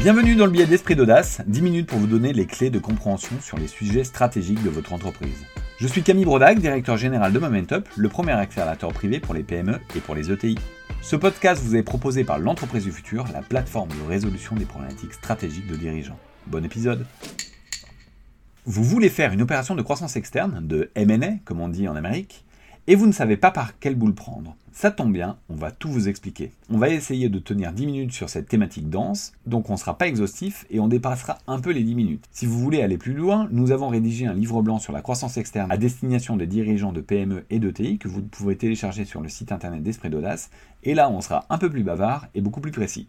Bienvenue dans le billet d'esprit d'audace, 10 minutes pour vous donner les clés de compréhension sur les sujets stratégiques de votre entreprise. Je suis Camille Brodac, directeur général de Momentup, le premier accélérateur privé pour les PME et pour les ETI. Ce podcast vous est proposé par l'entreprise du futur, la plateforme de résolution des problématiques stratégiques de dirigeants. Bon épisode Vous voulez faire une opération de croissance externe, de M&A comme on dit en Amérique, et vous ne savez pas par quel bout le prendre. Ça tombe bien, on va tout vous expliquer. On va essayer de tenir 10 minutes sur cette thématique dense, donc on ne sera pas exhaustif et on dépassera un peu les 10 minutes. Si vous voulez aller plus loin, nous avons rédigé un livre blanc sur la croissance externe à destination des dirigeants de PME et d'ETI que vous pouvez télécharger sur le site internet d'Esprit d'Audace, et là on sera un peu plus bavard et beaucoup plus précis.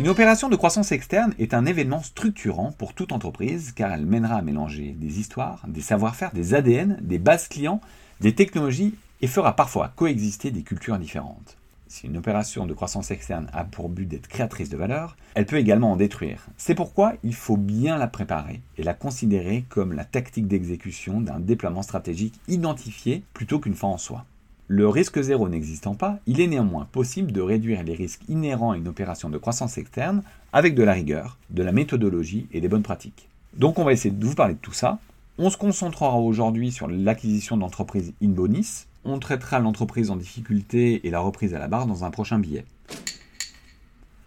Une opération de croissance externe est un événement structurant pour toute entreprise car elle mènera à mélanger des histoires, des savoir-faire, des ADN, des bases clients, des technologies et fera parfois coexister des cultures différentes. Si une opération de croissance externe a pour but d'être créatrice de valeur, elle peut également en détruire. C'est pourquoi il faut bien la préparer et la considérer comme la tactique d'exécution d'un déploiement stratégique identifié plutôt qu'une fin en soi. Le risque zéro n'existant pas, il est néanmoins possible de réduire les risques inhérents à une opération de croissance externe avec de la rigueur, de la méthodologie et des bonnes pratiques. Donc on va essayer de vous parler de tout ça. On se concentrera aujourd'hui sur l'acquisition d'entreprises in bonis. On traitera l'entreprise en difficulté et la reprise à la barre dans un prochain billet.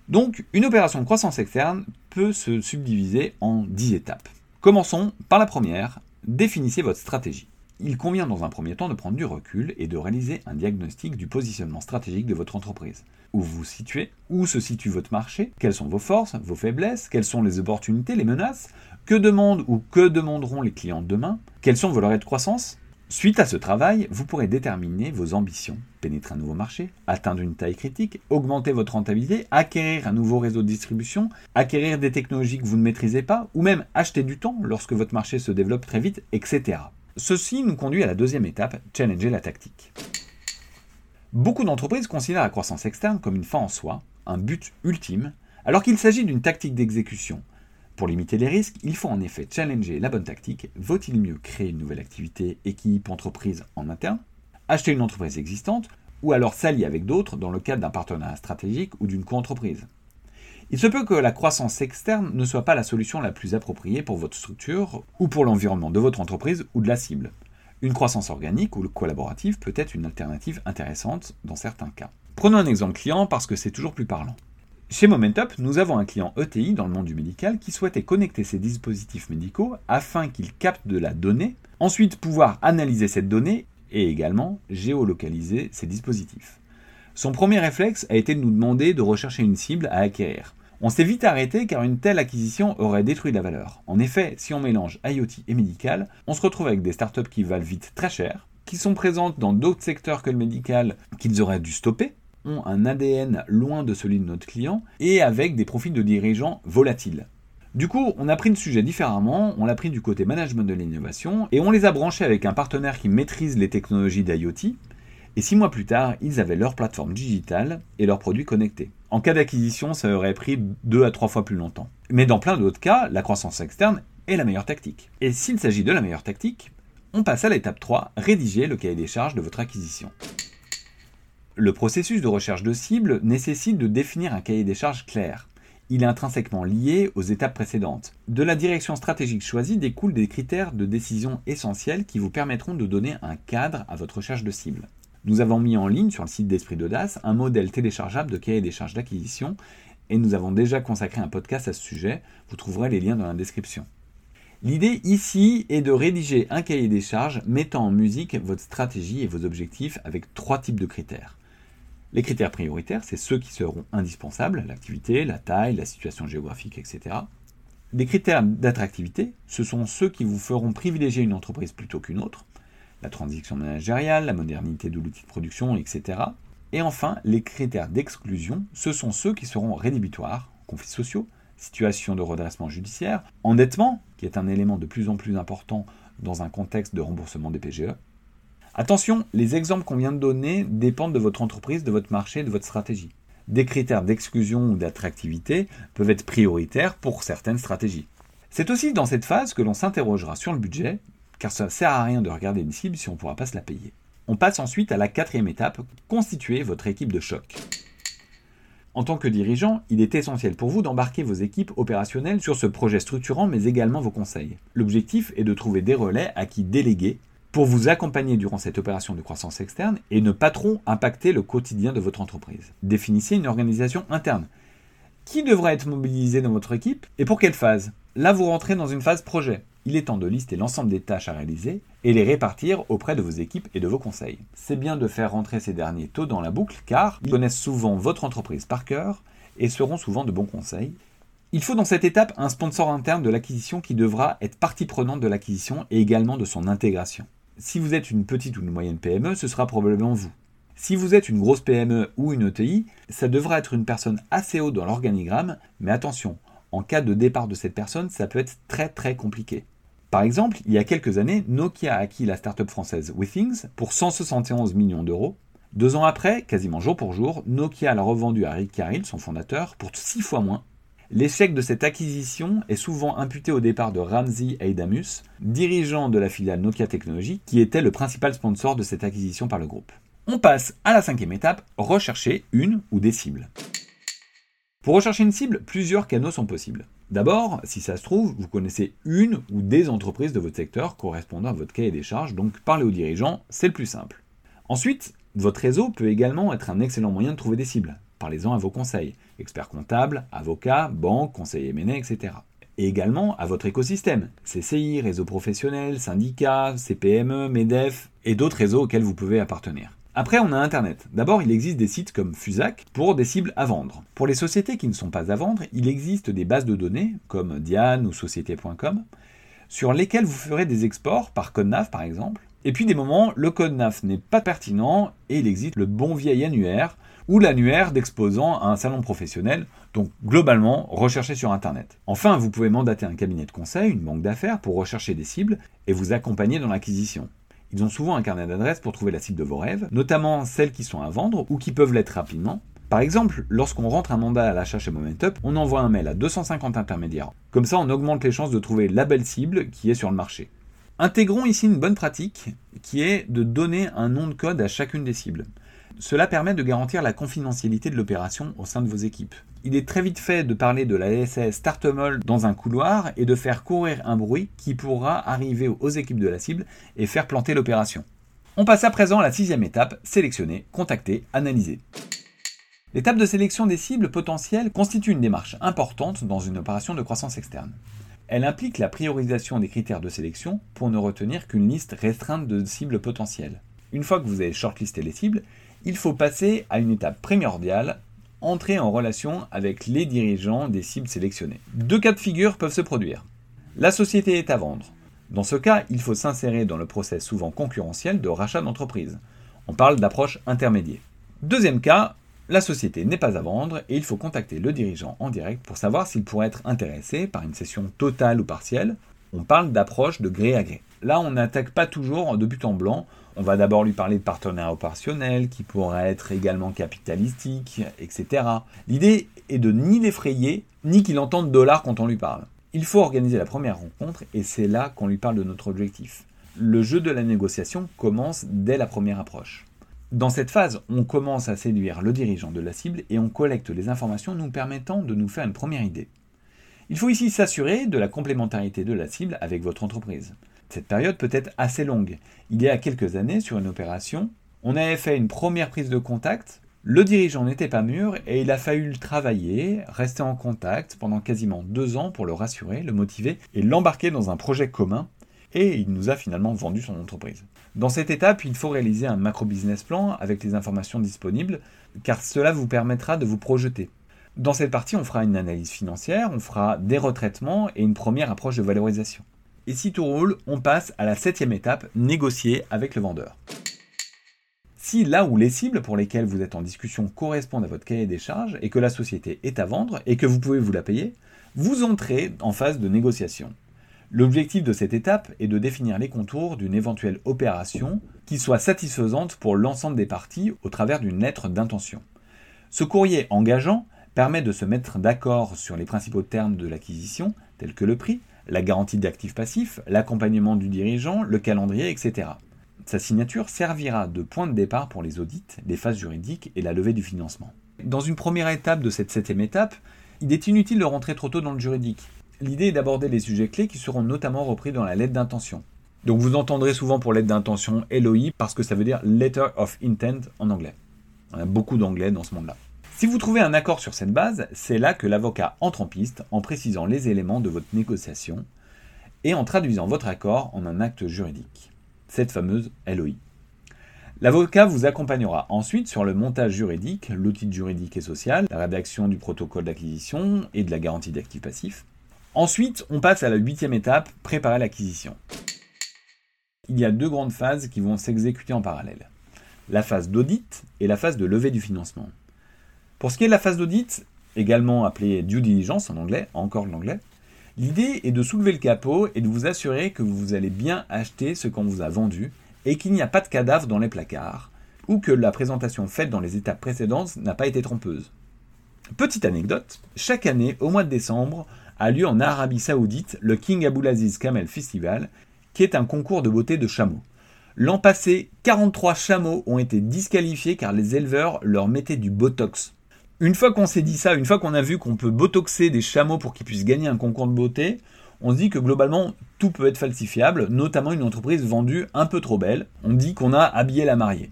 Donc une opération de croissance externe peut se subdiviser en 10 étapes. Commençons par la première, définissez votre stratégie il convient dans un premier temps de prendre du recul et de réaliser un diagnostic du positionnement stratégique de votre entreprise. Où vous situez, où se situe votre marché, quelles sont vos forces, vos faiblesses, quelles sont les opportunités, les menaces, que demandent ou que demanderont les clients demain, quels sont vos leviers de croissance. Suite à ce travail, vous pourrez déterminer vos ambitions, pénétrer un nouveau marché, atteindre une taille critique, augmenter votre rentabilité, acquérir un nouveau réseau de distribution, acquérir des technologies que vous ne maîtrisez pas, ou même acheter du temps lorsque votre marché se développe très vite, etc. Ceci nous conduit à la deuxième étape, challenger la tactique. Beaucoup d'entreprises considèrent la croissance externe comme une fin en soi, un but ultime, alors qu'il s'agit d'une tactique d'exécution. Pour limiter les risques, il faut en effet challenger la bonne tactique. Vaut-il mieux créer une nouvelle activité, équipe, entreprise en interne, acheter une entreprise existante, ou alors s'allier avec d'autres dans le cadre d'un partenariat stratégique ou d'une co-entreprise? Il se peut que la croissance externe ne soit pas la solution la plus appropriée pour votre structure ou pour l'environnement de votre entreprise ou de la cible. Une croissance organique ou collaborative peut être une alternative intéressante dans certains cas. Prenons un exemple client parce que c'est toujours plus parlant. Chez Momentup, nous avons un client ETI dans le monde du médical qui souhaitait connecter ses dispositifs médicaux afin qu'il capte de la donnée, ensuite pouvoir analyser cette donnée et également géolocaliser ses dispositifs. Son premier réflexe a été de nous demander de rechercher une cible à acquérir. On s'est vite arrêté car une telle acquisition aurait détruit la valeur. En effet, si on mélange IoT et médical, on se retrouve avec des startups qui valent vite très cher, qui sont présentes dans d'autres secteurs que le médical qu'ils auraient dû stopper, ont un ADN loin de celui de notre client et avec des profils de dirigeants volatiles. Du coup, on a pris le sujet différemment, on l'a pris du côté management de l'innovation et on les a branchés avec un partenaire qui maîtrise les technologies d'IoT et six mois plus tard, ils avaient leur plateforme digitale et leurs produits connectés. En cas d'acquisition, ça aurait pris deux à trois fois plus longtemps. Mais dans plein d'autres cas, la croissance externe est la meilleure tactique. Et s'il s'agit de la meilleure tactique, on passe à l'étape 3, rédiger le cahier des charges de votre acquisition. Le processus de recherche de cible nécessite de définir un cahier des charges clair. Il est intrinsèquement lié aux étapes précédentes. De la direction stratégique choisie découlent des critères de décision essentiels qui vous permettront de donner un cadre à votre recherche de cible. Nous avons mis en ligne sur le site d'Esprit d'Audace un modèle téléchargeable de cahier des charges d'acquisition et nous avons déjà consacré un podcast à ce sujet. Vous trouverez les liens dans la description. L'idée ici est de rédiger un cahier des charges mettant en musique votre stratégie et vos objectifs avec trois types de critères. Les critères prioritaires, c'est ceux qui seront indispensables, l'activité, la taille, la situation géographique, etc. Les critères d'attractivité, ce sont ceux qui vous feront privilégier une entreprise plutôt qu'une autre la transition managériale, la modernité de l'outil de production, etc. Et enfin, les critères d'exclusion, ce sont ceux qui seront rédhibitoires, conflits sociaux, situation de redressement judiciaire, endettement, qui est un élément de plus en plus important dans un contexte de remboursement des PGE. Attention, les exemples qu'on vient de donner dépendent de votre entreprise, de votre marché, de votre stratégie. Des critères d'exclusion ou d'attractivité peuvent être prioritaires pour certaines stratégies. C'est aussi dans cette phase que l'on s'interrogera sur le budget car ça ne sert à rien de regarder une cible si on ne pourra pas se la payer. On passe ensuite à la quatrième étape, constituer votre équipe de choc. En tant que dirigeant, il est essentiel pour vous d'embarquer vos équipes opérationnelles sur ce projet structurant, mais également vos conseils. L'objectif est de trouver des relais à qui déléguer pour vous accompagner durant cette opération de croissance externe et ne pas trop impacter le quotidien de votre entreprise. Définissez une organisation interne. Qui devra être mobilisé dans votre équipe et pour quelle phase? Là, vous rentrez dans une phase projet. Il est temps de lister l'ensemble des tâches à réaliser et les répartir auprès de vos équipes et de vos conseils. C'est bien de faire rentrer ces derniers tôt dans la boucle car ils connaissent souvent votre entreprise par cœur et seront souvent de bons conseils. Il faut dans cette étape un sponsor interne de l'acquisition qui devra être partie prenante de l'acquisition et également de son intégration. Si vous êtes une petite ou une moyenne PME, ce sera probablement vous. Si vous êtes une grosse PME ou une ETI, ça devra être une personne assez haut dans l'organigramme, mais attention, en cas de départ de cette personne, ça peut être très très compliqué. Par exemple, il y a quelques années, Nokia a acquis la start-up française Withings pour 171 millions d'euros. Deux ans après, quasiment jour pour jour, Nokia l'a revendu à Rick Carrill, son fondateur, pour six fois moins. L'échec de cette acquisition est souvent imputé au départ de Ramsey Eidamus, dirigeant de la filiale Nokia Technologies, qui était le principal sponsor de cette acquisition par le groupe. On passe à la cinquième étape, rechercher une ou des cibles. Pour rechercher une cible, plusieurs canaux sont possibles. D'abord, si ça se trouve, vous connaissez une ou des entreprises de votre secteur correspondant à votre cahier des charges, donc parler aux dirigeants, c'est le plus simple. Ensuite, votre réseau peut également être un excellent moyen de trouver des cibles. Parlez-en à vos conseils, experts comptables, avocats, banques, conseillers M&A, etc. Et également à votre écosystème, CCI, réseaux professionnels, syndicats, CPME, MEDEF et d'autres réseaux auxquels vous pouvez appartenir. Après, on a Internet. D'abord, il existe des sites comme Fusac pour des cibles à vendre. Pour les sociétés qui ne sont pas à vendre, il existe des bases de données comme Diane ou Société.com sur lesquelles vous ferez des exports par code NAF par exemple. Et puis des moments, le code NAF n'est pas pertinent et il existe le bon vieil annuaire ou l'annuaire d'exposants à un salon professionnel, donc globalement recherché sur Internet. Enfin, vous pouvez mandater un cabinet de conseil, une banque d'affaires pour rechercher des cibles et vous accompagner dans l'acquisition. Ils ont souvent un carnet d'adresses pour trouver la cible de vos rêves, notamment celles qui sont à vendre ou qui peuvent l'être rapidement. Par exemple, lorsqu'on rentre un mandat à l'achat chez Momentup, on envoie un mail à 250 intermédiaires. Comme ça, on augmente les chances de trouver la belle cible qui est sur le marché. Intégrons ici une bonne pratique qui est de donner un nom de code à chacune des cibles. Cela permet de garantir la confidentialité de l'opération au sein de vos équipes. Il est très vite fait de parler de la SS Startemol dans un couloir et de faire courir un bruit qui pourra arriver aux équipes de la cible et faire planter l'opération. On passe à présent à la sixième étape, sélectionner, contacter, analyser. L'étape de sélection des cibles potentielles constitue une démarche importante dans une opération de croissance externe. Elle implique la priorisation des critères de sélection pour ne retenir qu'une liste restreinte de cibles potentielles. Une fois que vous avez shortlisté les cibles, il faut passer à une étape primordiale, entrer en relation avec les dirigeants des cibles sélectionnées. Deux cas de figure peuvent se produire. La société est à vendre. Dans ce cas, il faut s'insérer dans le process souvent concurrentiel de rachat d'entreprise. On parle d'approche intermédiaire. Deuxième cas, la société n'est pas à vendre et il faut contacter le dirigeant en direct pour savoir s'il pourrait être intéressé par une session totale ou partielle. On parle d'approche de gré à gré. Là, on n'attaque pas toujours de but en blanc, on va d'abord lui parler de partenaires opérationnels qui pourraient être également capitalistiques, etc. L'idée est de ni l'effrayer, ni qu'il entende dollars quand on lui parle. Il faut organiser la première rencontre et c'est là qu'on lui parle de notre objectif. Le jeu de la négociation commence dès la première approche. Dans cette phase, on commence à séduire le dirigeant de la cible et on collecte les informations nous permettant de nous faire une première idée. Il faut ici s'assurer de la complémentarité de la cible avec votre entreprise. Cette période peut être assez longue. Il y a quelques années, sur une opération, on avait fait une première prise de contact, le dirigeant n'était pas mûr et il a fallu le travailler, rester en contact pendant quasiment deux ans pour le rassurer, le motiver et l'embarquer dans un projet commun et il nous a finalement vendu son entreprise. Dans cette étape, il faut réaliser un macro-business plan avec les informations disponibles car cela vous permettra de vous projeter. Dans cette partie, on fera une analyse financière, on fera des retraitements et une première approche de valorisation. Et si tout roule, on passe à la septième étape, négocier avec le vendeur. Si là où les cibles pour lesquelles vous êtes en discussion correspondent à votre cahier des charges et que la société est à vendre et que vous pouvez vous la payer, vous entrez en phase de négociation. L'objectif de cette étape est de définir les contours d'une éventuelle opération qui soit satisfaisante pour l'ensemble des parties au travers d'une lettre d'intention. Ce courrier engageant permet de se mettre d'accord sur les principaux termes de l'acquisition, tels que le prix, la garantie d'actifs passifs, l'accompagnement du dirigeant, le calendrier, etc. Sa signature servira de point de départ pour les audits, les phases juridiques et la levée du financement. Dans une première étape de cette septième étape, il est inutile de rentrer trop tôt dans le juridique. L'idée est d'aborder les sujets clés qui seront notamment repris dans la lettre d'intention. Donc vous entendrez souvent pour lettre d'intention LOI parce que ça veut dire Letter of Intent en anglais. On a beaucoup d'anglais dans ce monde-là. Si vous trouvez un accord sur cette base, c'est là que l'avocat entre en piste en précisant les éléments de votre négociation et en traduisant votre accord en un acte juridique, cette fameuse LOI. L'avocat vous accompagnera ensuite sur le montage juridique, l'outil juridique et social, la rédaction du protocole d'acquisition et de la garantie d'actifs passifs. Ensuite, on passe à la huitième étape, préparer l'acquisition. Il y a deux grandes phases qui vont s'exécuter en parallèle. La phase d'audit et la phase de levée du financement. Pour ce qui est de la phase d'audit, également appelée due diligence en anglais, encore l'anglais, l'idée est de soulever le capot et de vous assurer que vous allez bien acheter ce qu'on vous a vendu et qu'il n'y a pas de cadavre dans les placards, ou que la présentation faite dans les étapes précédentes n'a pas été trompeuse. Petite anecdote, chaque année, au mois de décembre, a lieu en Arabie Saoudite le King Abdulaziz Kamel Festival, qui est un concours de beauté de chameaux. L'an passé, 43 chameaux ont été disqualifiés car les éleveurs leur mettaient du botox. Une fois qu'on s'est dit ça, une fois qu'on a vu qu'on peut botoxer des chameaux pour qu'ils puissent gagner un concours de beauté, on se dit que globalement tout peut être falsifiable, notamment une entreprise vendue un peu trop belle. On dit qu'on a habillé la mariée.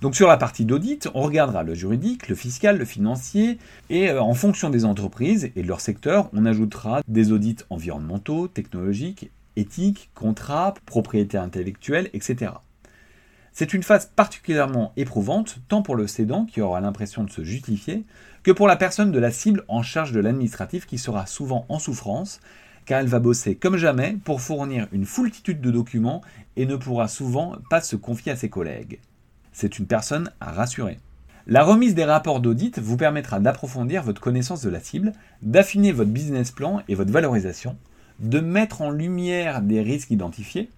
Donc sur la partie d'audit, on regardera le juridique, le fiscal, le financier, et euh, en fonction des entreprises et de leur secteur, on ajoutera des audits environnementaux, technologiques, éthiques, contrats, propriété intellectuelle, etc. C'est une phase particulièrement éprouvante, tant pour le cédant qui aura l'impression de se justifier, que pour la personne de la cible en charge de l'administratif qui sera souvent en souffrance car elle va bosser comme jamais pour fournir une foultitude de documents et ne pourra souvent pas se confier à ses collègues. C'est une personne à rassurer. La remise des rapports d'audit vous permettra d'approfondir votre connaissance de la cible, d'affiner votre business plan et votre valorisation, de mettre en lumière des risques identifiés,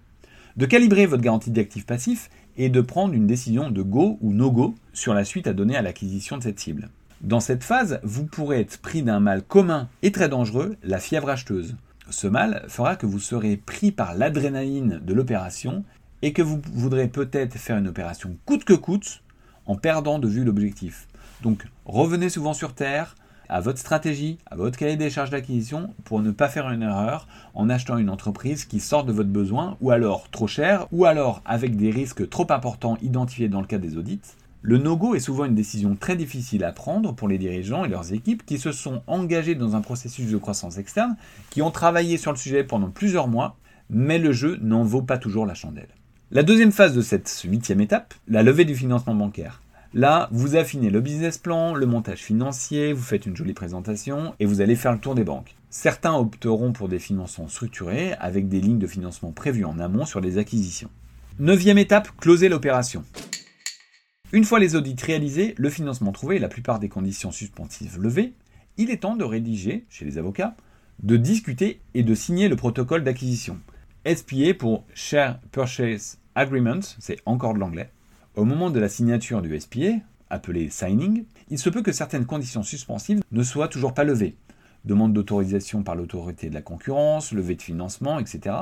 de calibrer votre garantie d'actifs passifs et de prendre une décision de go ou no go sur la suite à donner à l'acquisition de cette cible. Dans cette phase, vous pourrez être pris d'un mal commun et très dangereux, la fièvre acheteuse. Ce mal fera que vous serez pris par l'adrénaline de l'opération et que vous voudrez peut-être faire une opération coûte que coûte en perdant de vue l'objectif. Donc revenez souvent sur Terre, à votre stratégie, à votre cahier des charges d'acquisition pour ne pas faire une erreur en achetant une entreprise qui sort de votre besoin ou alors trop cher ou alors avec des risques trop importants identifiés dans le cas des audits le no-go est souvent une décision très difficile à prendre pour les dirigeants et leurs équipes qui se sont engagés dans un processus de croissance externe, qui ont travaillé sur le sujet pendant plusieurs mois, mais le jeu n'en vaut pas toujours la chandelle. La deuxième phase de cette huitième étape, la levée du financement bancaire. Là, vous affinez le business plan, le montage financier, vous faites une jolie présentation et vous allez faire le tour des banques. Certains opteront pour des financements structurés avec des lignes de financement prévues en amont sur les acquisitions. Neuvième étape, closer l'opération. Une fois les audits réalisés, le financement trouvé et la plupart des conditions suspensives levées, il est temps de rédiger, chez les avocats, de discuter et de signer le protocole d'acquisition. SPA pour Share Purchase Agreement, c'est encore de l'anglais. Au moment de la signature du SPA, appelé signing, il se peut que certaines conditions suspensives ne soient toujours pas levées. Demande d'autorisation par l'autorité de la concurrence, levée de financement, etc.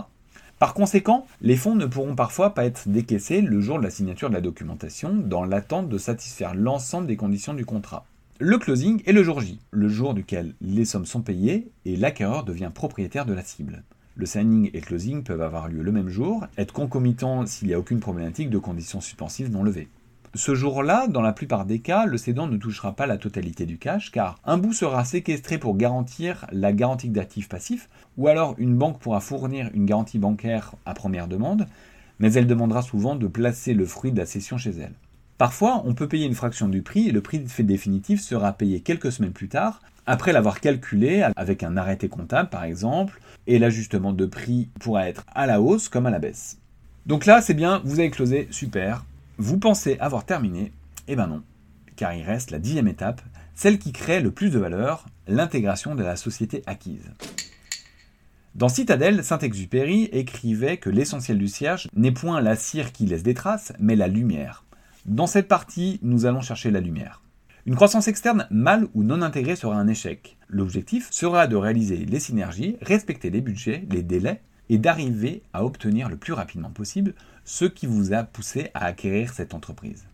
Par conséquent, les fonds ne pourront parfois pas être décaissés le jour de la signature de la documentation dans l'attente de satisfaire l'ensemble des conditions du contrat. Le closing est le jour J, le jour duquel les sommes sont payées et l'acquéreur devient propriétaire de la cible. Le signing et closing peuvent avoir lieu le même jour, être concomitants s'il n'y a aucune problématique de conditions suspensives non levées. Ce jour-là, dans la plupart des cas, le cédant ne touchera pas la totalité du cash car un bout sera séquestré pour garantir la garantie d'actifs passifs ou alors une banque pourra fournir une garantie bancaire à première demande, mais elle demandera souvent de placer le fruit de la cession chez elle. Parfois, on peut payer une fraction du prix et le prix définitif sera payé quelques semaines plus tard, après l'avoir calculé avec un arrêté comptable par exemple, et l'ajustement de prix pourra être à la hausse comme à la baisse. Donc là, c'est bien, vous avez closé, super, vous pensez avoir terminé Eh ben non, car il reste la dixième étape, celle qui crée le plus de valeur, l'intégration de la société acquise. Dans Citadelle, Saint-Exupéry écrivait que l'essentiel du cierge n'est point la cire qui laisse des traces, mais la lumière. Dans cette partie, nous allons chercher la lumière. Une croissance externe mal ou non intégrée sera un échec. L'objectif sera de réaliser les synergies, respecter les budgets, les délais, et d'arriver à obtenir le plus rapidement possible ce qui vous a poussé à acquérir cette entreprise.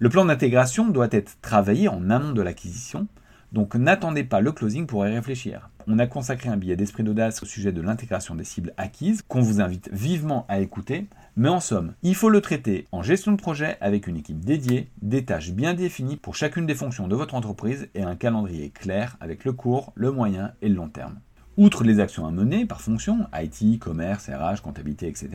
Le plan d'intégration doit être travaillé en amont de l'acquisition, donc n'attendez pas le closing pour y réfléchir. On a consacré un billet d'esprit d'audace au sujet de l'intégration des cibles acquises, qu'on vous invite vivement à écouter, mais en somme, il faut le traiter en gestion de projet avec une équipe dédiée, des tâches bien définies pour chacune des fonctions de votre entreprise et un calendrier clair avec le court, le moyen et le long terme. Outre les actions à mener par fonction, IT, commerce, RH, comptabilité, etc.,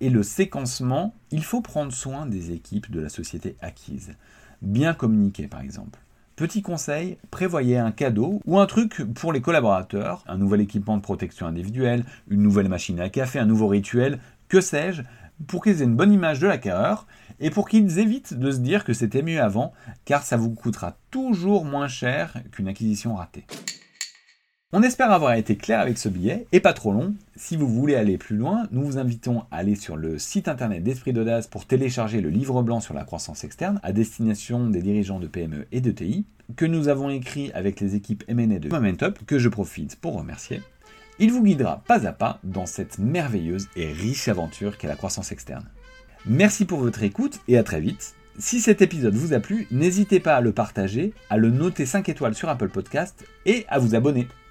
et le séquencement, il faut prendre soin des équipes de la société acquise. Bien communiquer par exemple. Petit conseil, prévoyez un cadeau ou un truc pour les collaborateurs, un nouvel équipement de protection individuelle, une nouvelle machine à café, un nouveau rituel, que sais-je, pour qu'ils aient une bonne image de l'acquéreur et pour qu'ils évitent de se dire que c'était mieux avant, car ça vous coûtera toujours moins cher qu'une acquisition ratée. On espère avoir été clair avec ce billet et pas trop long. Si vous voulez aller plus loin, nous vous invitons à aller sur le site internet d'Esprit d'Audace pour télécharger le livre blanc sur la croissance externe à destination des dirigeants de PME et de TI que nous avons écrit avec les équipes M&A de Momentup que je profite pour remercier. Il vous guidera pas à pas dans cette merveilleuse et riche aventure qu'est la croissance externe. Merci pour votre écoute et à très vite. Si cet épisode vous a plu, n'hésitez pas à le partager, à le noter 5 étoiles sur Apple Podcast et à vous abonner.